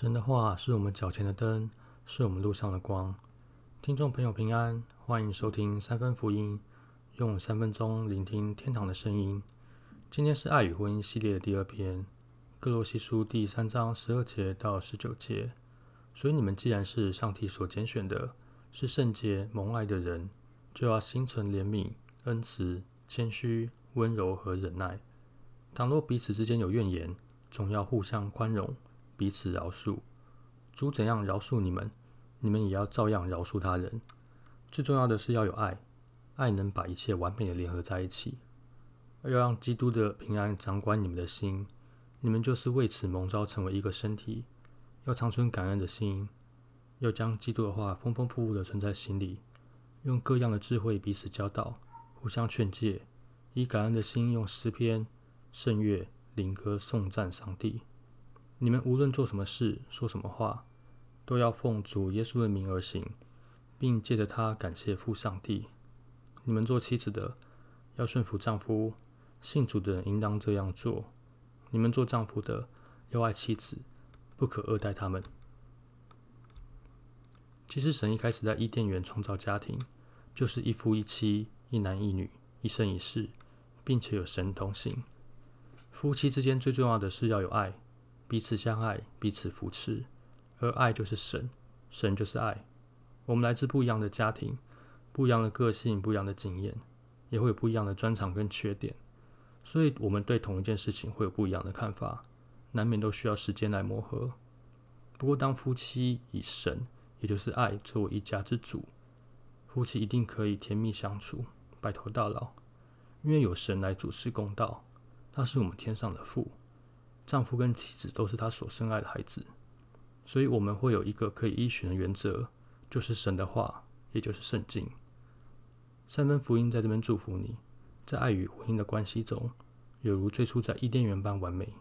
神的话是我们脚前的灯，是我们路上的光。听众朋友平安，欢迎收听三分福音，用三分钟聆听天堂的声音。今天是爱与婚姻系列的第二篇，哥罗西书第三章十二节到十九节。所以你们既然是上帝所拣选的，是圣洁蒙爱的人，就要心存怜悯、恩慈、谦虚、温柔和忍耐。倘若彼此之间有怨言，总要互相宽容。彼此饶恕，主怎样饶恕你们，你们也要照样饶恕他人。最重要的是要有爱，爱能把一切完美的联合在一起。要让基督的平安掌管你们的心，你们就是为此蒙召成为一个身体。要长存感恩的心，要将基督的话丰丰富富的存在心里，用各样的智慧彼此教导，互相劝诫，以感恩的心用诗篇、圣乐、灵歌颂赞上帝。你们无论做什么事、说什么话，都要奉主耶稣的名而行，并借着他感谢父上帝。你们做妻子的要顺服丈夫，信主的人应当这样做。你们做丈夫的要爱妻子，不可恶待他们。其实神一开始在伊甸园创造家庭，就是一夫一妻、一男一女、一生一世，并且有神同行。夫妻之间最重要的是要有爱。彼此相爱，彼此扶持，而爱就是神，神就是爱。我们来自不一样的家庭，不一样的个性，不一样的经验，也会有不一样的专长跟缺点，所以我们对同一件事情会有不一样的看法，难免都需要时间来磨合。不过，当夫妻以神，也就是爱作为一家之主，夫妻一定可以甜蜜相处，白头到老，因为有神来主持公道，他是我们天上的父。丈夫跟妻子都是他所深爱的孩子，所以我们会有一个可以依循的原则，就是神的话，也就是圣经。三分福音在这边祝福你，在爱与婚姻的关系中，有如最初在伊甸园般完美，